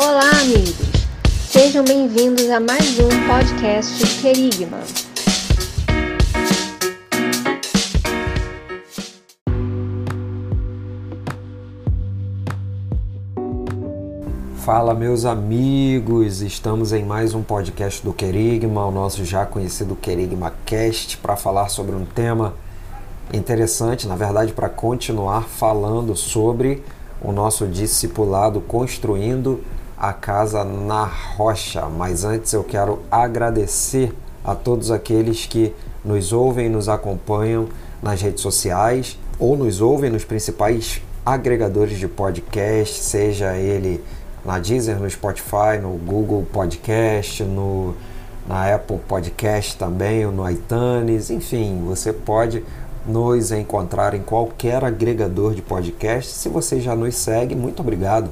Olá, amigos! Sejam bem-vindos a mais um podcast Querigma. Fala, meus amigos! Estamos em mais um podcast do Querigma, o nosso já conhecido Querigma Cast, para falar sobre um tema interessante, na verdade, para continuar falando sobre o nosso discipulado construindo a casa na rocha. Mas antes eu quero agradecer a todos aqueles que nos ouvem e nos acompanham nas redes sociais ou nos ouvem nos principais agregadores de podcast, seja ele na Deezer, no Spotify, no Google Podcast, no, na Apple Podcast também, ou no iTunes, enfim, você pode nos encontrar em qualquer agregador de podcast. Se você já nos segue, muito obrigado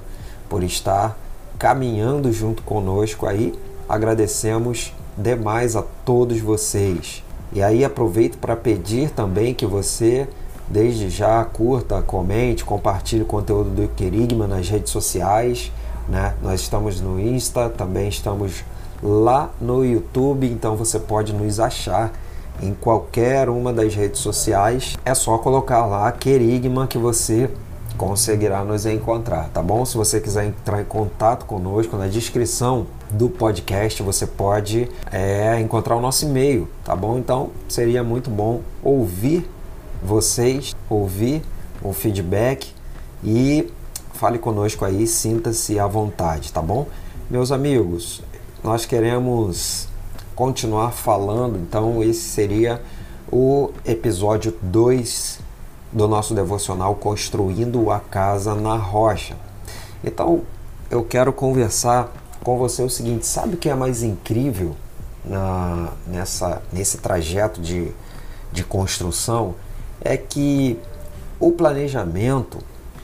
por estar caminhando junto conosco aí. Agradecemos demais a todos vocês. E aí aproveito para pedir também que você desde já curta, comente, compartilhe o conteúdo do Querigma nas redes sociais né? Nós estamos no Insta, também estamos lá no YouTube, então você pode nos achar em qualquer uma das redes sociais. É só colocar lá Querigma que você conseguirá nos encontrar, tá bom? Se você quiser entrar em contato conosco, na descrição do podcast você pode é, encontrar o nosso e-mail, tá bom? Então seria muito bom ouvir vocês, ouvir o feedback e fale conosco aí, sinta-se à vontade, tá bom? Meus amigos, nós queremos continuar falando, então esse seria o episódio 2 do nosso devocional Construindo a Casa na Rocha. Então, eu quero conversar com você o seguinte: sabe o que é mais incrível na, nessa, nesse trajeto de, de construção? É que o planejamento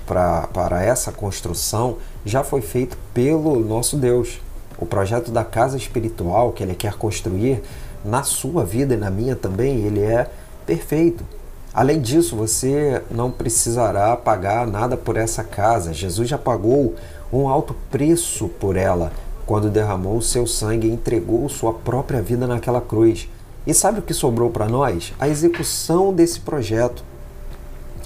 pra, para essa construção já foi feito pelo nosso Deus. O projeto da casa espiritual que ele quer construir na sua vida e na minha também, ele é perfeito. Além disso, você não precisará pagar nada por essa casa. Jesus já pagou um alto preço por ela quando derramou seu sangue e entregou sua própria vida naquela cruz. E sabe o que sobrou para nós? A execução desse projeto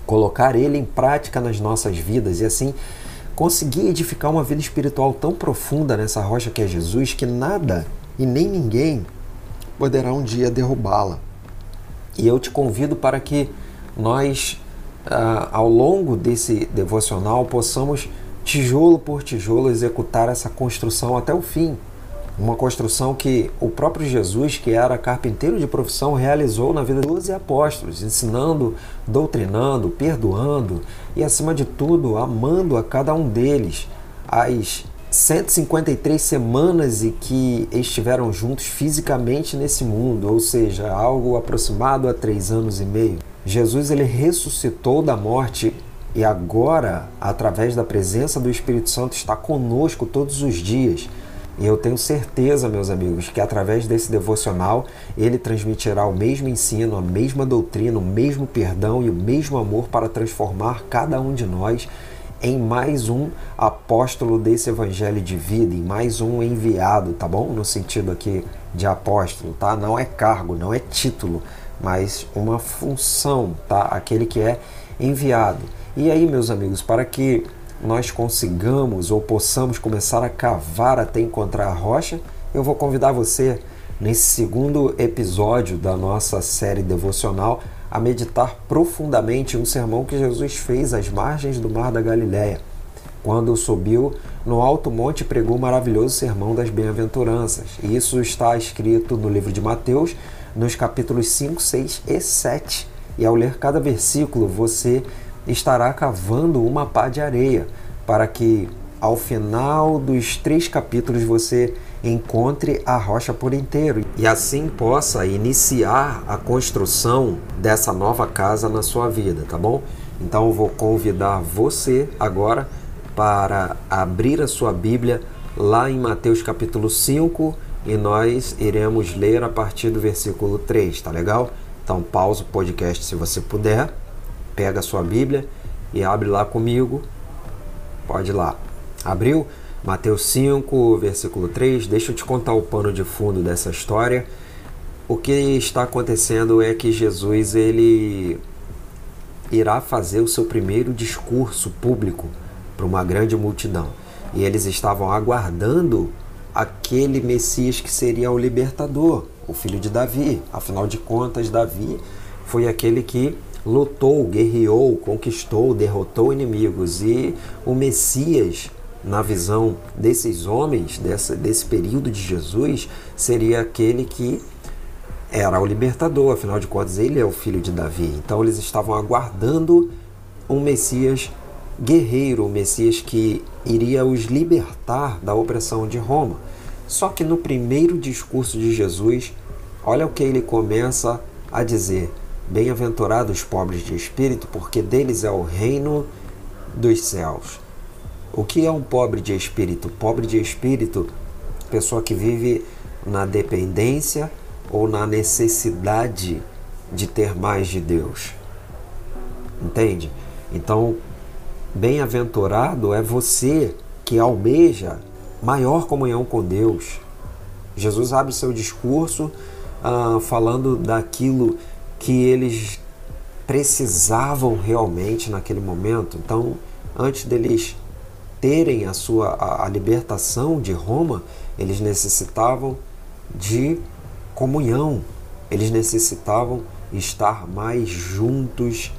colocar ele em prática nas nossas vidas e assim conseguir edificar uma vida espiritual tão profunda nessa rocha que é Jesus que nada e nem ninguém poderá um dia derrubá-la. E eu te convido para que nós, ah, ao longo desse devocional, possamos, tijolo por tijolo, executar essa construção até o fim uma construção que o próprio Jesus, que era carpinteiro de profissão, realizou na vida dos apóstolos, ensinando, doutrinando, perdoando e, acima de tudo, amando a cada um deles. As 153 semanas e que estiveram juntos fisicamente nesse mundo, ou seja, algo aproximado a três anos e meio. Jesus ele ressuscitou da morte e agora, através da presença do Espírito Santo, está conosco todos os dias e eu tenho certeza, meus amigos, que através desse devocional ele transmitirá o mesmo ensino, a mesma doutrina, o mesmo perdão e o mesmo amor para transformar cada um de nós em mais um apóstolo desse evangelho de vida, em mais um enviado, tá bom? No sentido aqui de apóstolo, tá? Não é cargo, não é título, mas uma função, tá? Aquele que é enviado. E aí, meus amigos, para que nós consigamos ou possamos começar a cavar até encontrar a rocha, eu vou convidar você nesse segundo episódio da nossa série devocional a meditar profundamente um sermão que Jesus fez às margens do Mar da Galileia, quando subiu no alto monte pregou o maravilhoso sermão das bem-aventuranças. Isso está escrito no livro de Mateus, nos capítulos 5, 6 e 7. E ao ler cada versículo, você estará cavando uma pá de areia, para que ao final dos três capítulos você encontre a rocha por inteiro e assim possa iniciar a construção dessa nova casa na sua vida, tá bom? Então eu vou convidar você agora para abrir a sua Bíblia lá em Mateus capítulo 5 e nós iremos ler a partir do versículo 3, tá legal? Então pausa o podcast se você puder pega a sua Bíblia e abre lá comigo. Pode ir lá. Abriu? Mateus 5, versículo 3. Deixa eu te contar o pano de fundo dessa história. O que está acontecendo é que Jesus ele irá fazer o seu primeiro discurso público para uma grande multidão. E eles estavam aguardando aquele Messias que seria o libertador, o filho de Davi. Afinal de contas, Davi foi aquele que lutou, guerreou, conquistou, derrotou inimigos. E o Messias, na visão desses homens, dessa, desse período de Jesus, seria aquele que era o libertador, afinal de contas, ele é o filho de Davi. Então eles estavam aguardando um Messias guerreiro, um Messias que iria os libertar da opressão de Roma. Só que no primeiro discurso de Jesus, olha o que ele começa a dizer: Bem-aventurados os pobres de espírito, porque deles é o reino dos céus. O que é um pobre de espírito? Pobre de espírito, pessoa que vive na dependência ou na necessidade de ter mais de Deus. Entende? Então, bem-aventurado é você que almeja maior comunhão com Deus. Jesus abre seu discurso ah, falando daquilo que eles precisavam realmente naquele momento. Então, antes deles terem a sua a, a libertação de Roma, eles necessitavam de comunhão. Eles necessitavam estar mais juntos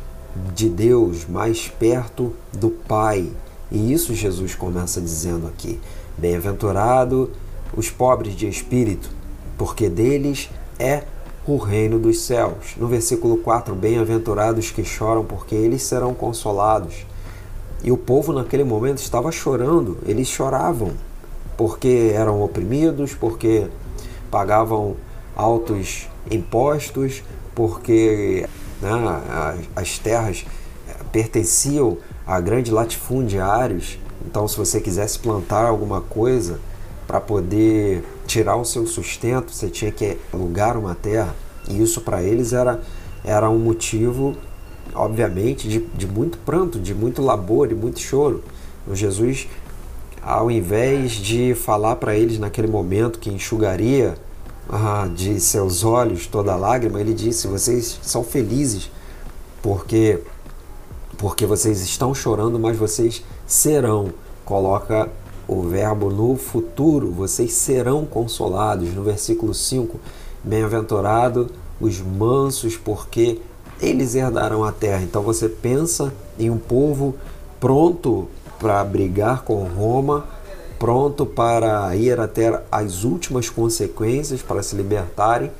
de Deus, mais perto do Pai. E isso Jesus começa dizendo aqui: Bem-aventurado os pobres de espírito, porque deles é o reino dos céus. No versículo 4, bem-aventurados que choram, porque eles serão consolados. E o povo naquele momento estava chorando, eles choravam, porque eram oprimidos, porque pagavam altos impostos, porque né, as terras pertenciam a grandes latifundiários. Então, se você quisesse plantar alguma coisa para poder tirar o seu sustento, você tinha que alugar uma terra. E isso para eles era, era um motivo, obviamente, de, de muito pranto, de muito labor, de muito choro. O Jesus, ao invés de falar para eles naquele momento que enxugaria ah, de seus olhos toda lágrima, ele disse: Vocês são felizes porque, porque vocês estão chorando, mas vocês serão. Coloca o verbo no futuro, vocês serão consolados. No versículo 5, bem-aventurado os mansos, porque eles herdarão a terra. Então você pensa em um povo pronto para brigar com Roma pronto para ir até as últimas consequências para se libertarem.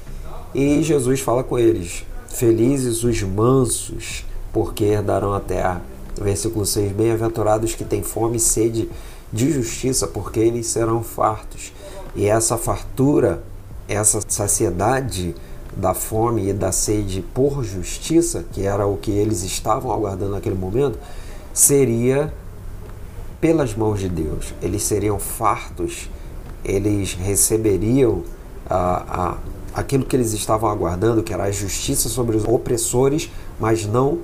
E Jesus fala com eles: Felizes os mansos, porque herdarão a terra. Versículo 6: Bem-aventurados que têm fome e sede de justiça, porque eles serão fartos. E essa fartura, essa saciedade da fome e da sede por justiça, que era o que eles estavam aguardando naquele momento, seria pelas mãos de Deus. Eles seriam fartos, eles receberiam aquilo que eles estavam aguardando, que era a justiça sobre os opressores, mas não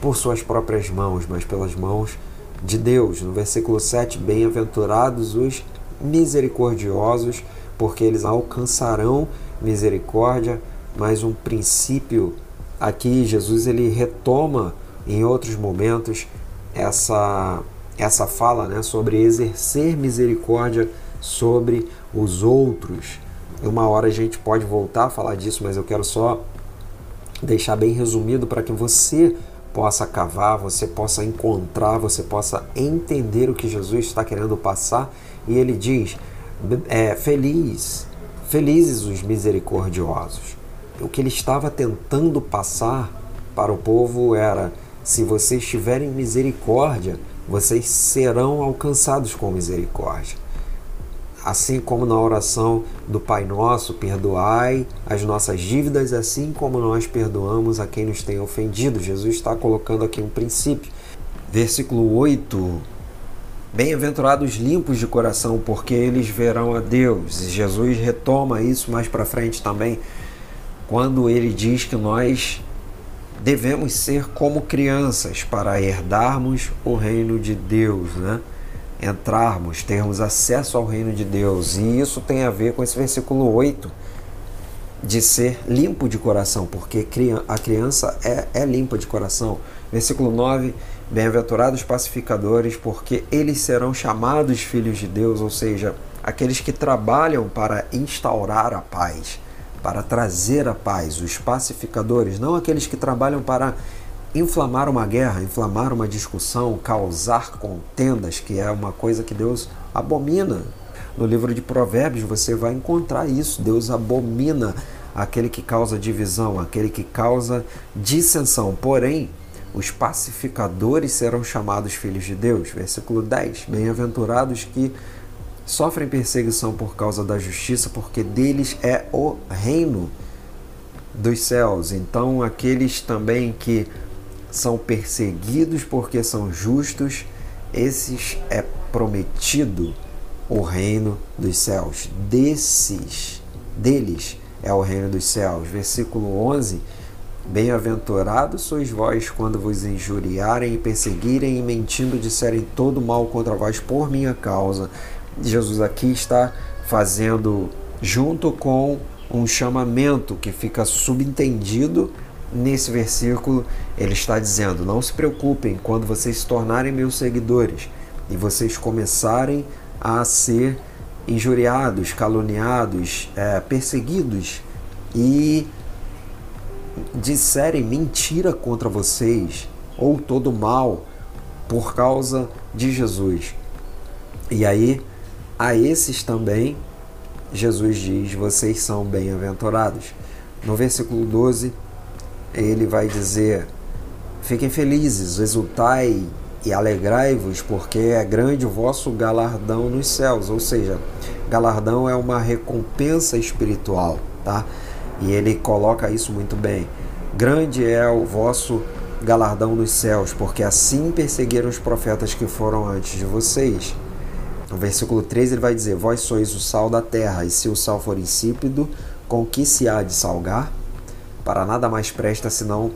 por suas próprias mãos, mas pelas mãos de Deus. No versículo 7, bem-aventurados os misericordiosos, porque eles alcançarão misericórdia, mas um princípio aqui Jesus ele retoma em outros momentos essa essa fala né, sobre exercer misericórdia sobre os outros. Uma hora a gente pode voltar a falar disso, mas eu quero só deixar bem resumido para que você possa cavar, você possa encontrar, você possa entender o que Jesus está querendo passar. E ele diz: é, feliz, felizes os misericordiosos. O que ele estava tentando passar para o povo era: se vocês tiverem misericórdia, vocês serão alcançados com misericórdia. Assim como na oração do Pai Nosso, perdoai as nossas dívidas, assim como nós perdoamos a quem nos tem ofendido. Jesus está colocando aqui um princípio. Versículo 8. Bem-aventurados limpos de coração, porque eles verão a Deus. Jesus retoma isso mais para frente também, quando ele diz que nós devemos ser como crianças para herdarmos o reino de Deus, né? entrarmos, termos acesso ao reino de Deus. E isso tem a ver com esse versículo 8 de ser limpo de coração, porque a criança é, é limpa de coração. Versículo 9: Bem-aventurados pacificadores, porque eles serão chamados filhos de Deus, ou seja, aqueles que trabalham para instaurar a paz, para trazer a paz, os pacificadores, não aqueles que trabalham para inflamar uma guerra, inflamar uma discussão, causar contendas, que é uma coisa que Deus abomina. No livro de Provérbios você vai encontrar isso. Deus abomina aquele que causa divisão, aquele que causa dissensão. Porém, os pacificadores serão chamados filhos de Deus. Versículo 10: Bem-aventurados que sofrem perseguição por causa da justiça, porque deles é o reino dos céus. Então, aqueles também que são perseguidos porque são justos, esses é prometido o reino dos céus. Desses, deles é o reino dos céus. Versículo 11. Bem-aventurados sois vós quando vos injuriarem e perseguirem e mentindo disserem todo mal contra vós por minha causa. Jesus aqui está fazendo junto com um chamamento que fica subentendido nesse versículo, ele está dizendo: Não se preocupem quando vocês se tornarem meus seguidores e vocês começarem a ser injuriados, caluniados, é, perseguidos e disserem mentira contra vocês ou todo mal por causa de Jesus. E aí, a esses também, Jesus diz: vocês são bem-aventurados. No versículo 12, ele vai dizer: Fiquem felizes, exultai e alegrai-vos, porque é grande o vosso galardão nos céus. Ou seja, galardão é uma recompensa espiritual, tá? E ele coloca isso muito bem. Grande é o vosso galardão nos céus, porque assim perseguiram os profetas que foram antes de vocês. No versículo 13 ele vai dizer: Vós sois o sal da terra, e se o sal for insípido, com que se há de salgar? para nada mais presta senão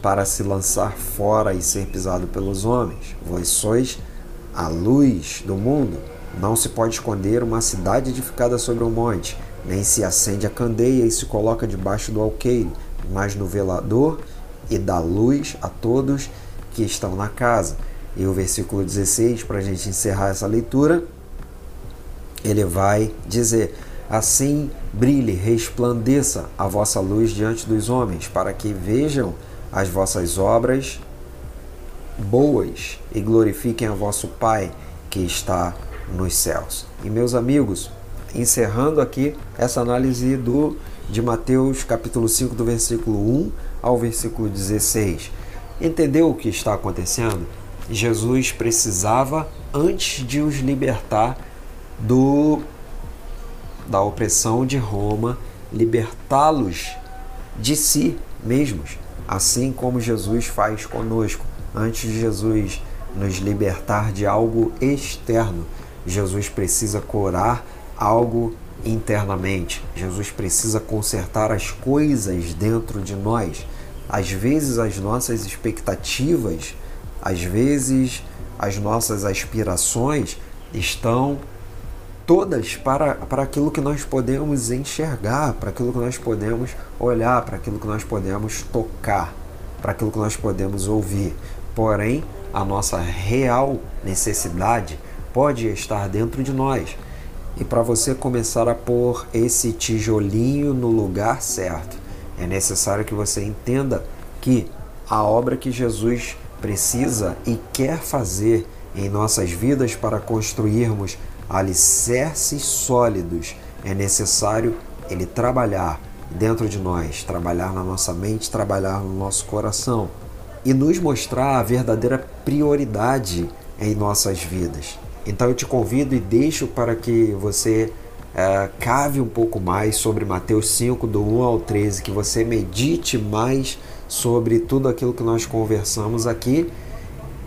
para se lançar fora e ser pisado pelos homens. Vós sois a luz do mundo. Não se pode esconder uma cidade edificada sobre um monte, nem se acende a candeia e se coloca debaixo do alqueire, mas no velador e dá luz a todos que estão na casa. E o versículo 16, para a gente encerrar essa leitura, ele vai dizer: Assim brilhe, resplandeça a vossa luz diante dos homens, para que vejam as vossas obras boas e glorifiquem a vosso Pai que está nos céus. E meus amigos, encerrando aqui essa análise do de Mateus capítulo 5 do versículo 1 ao versículo 16. Entendeu o que está acontecendo? Jesus precisava antes de os libertar do da opressão de Roma, libertá-los de si mesmos, assim como Jesus faz conosco. Antes de Jesus nos libertar de algo externo, Jesus precisa curar algo internamente. Jesus precisa consertar as coisas dentro de nós. Às vezes as nossas expectativas, às vezes as nossas aspirações estão todas para, para aquilo que nós podemos enxergar, para aquilo que nós podemos olhar, para aquilo que nós podemos tocar, para aquilo que nós podemos ouvir. Porém, a nossa real necessidade pode estar dentro de nós. E para você começar a pôr esse tijolinho no lugar certo, é necessário que você entenda que a obra que Jesus precisa e quer fazer em nossas vidas para construirmos alicerces sólidos, é necessário ele trabalhar dentro de nós, trabalhar na nossa mente, trabalhar no nosso coração e nos mostrar a verdadeira prioridade em nossas vidas. Então eu te convido e deixo para que você é, cave um pouco mais sobre Mateus 5, do 1 ao 13, que você medite mais sobre tudo aquilo que nós conversamos aqui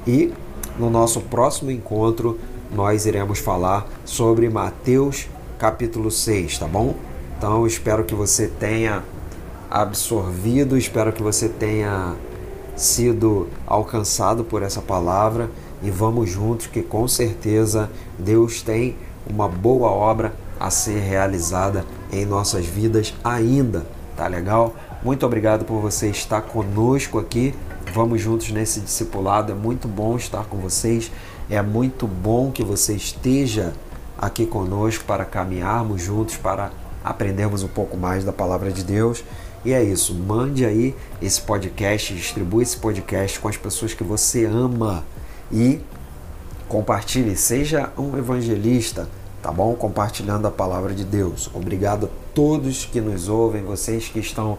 e no nosso próximo encontro nós iremos falar sobre Mateus capítulo 6, tá bom? Então espero que você tenha absorvido, espero que você tenha sido alcançado por essa palavra e vamos juntos que com certeza Deus tem uma boa obra a ser realizada em nossas vidas ainda, tá legal? Muito obrigado por você estar conosco aqui. Vamos juntos nesse discipulado. É muito bom estar com vocês. É muito bom que você esteja aqui conosco para caminharmos juntos, para aprendermos um pouco mais da palavra de Deus. E é isso. Mande aí esse podcast, distribua esse podcast com as pessoas que você ama e compartilhe. Seja um evangelista tá bom? Compartilhando a palavra de Deus. Obrigado a todos que nos ouvem, vocês que estão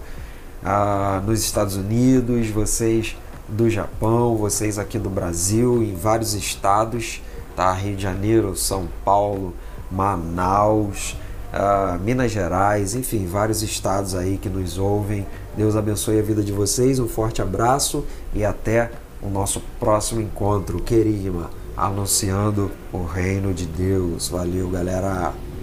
ah, nos Estados Unidos, vocês do Japão, vocês aqui do Brasil, em vários estados, tá? Rio de Janeiro, São Paulo, Manaus, ah, Minas Gerais, enfim, vários estados aí que nos ouvem. Deus abençoe a vida de vocês, um forte abraço e até o nosso próximo encontro, querida anunciando o reino de Deus. Valeu, galera!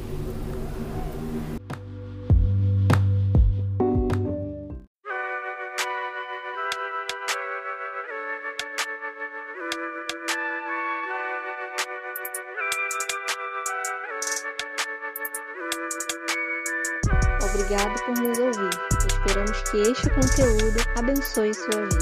Obrigado por nos ouvir.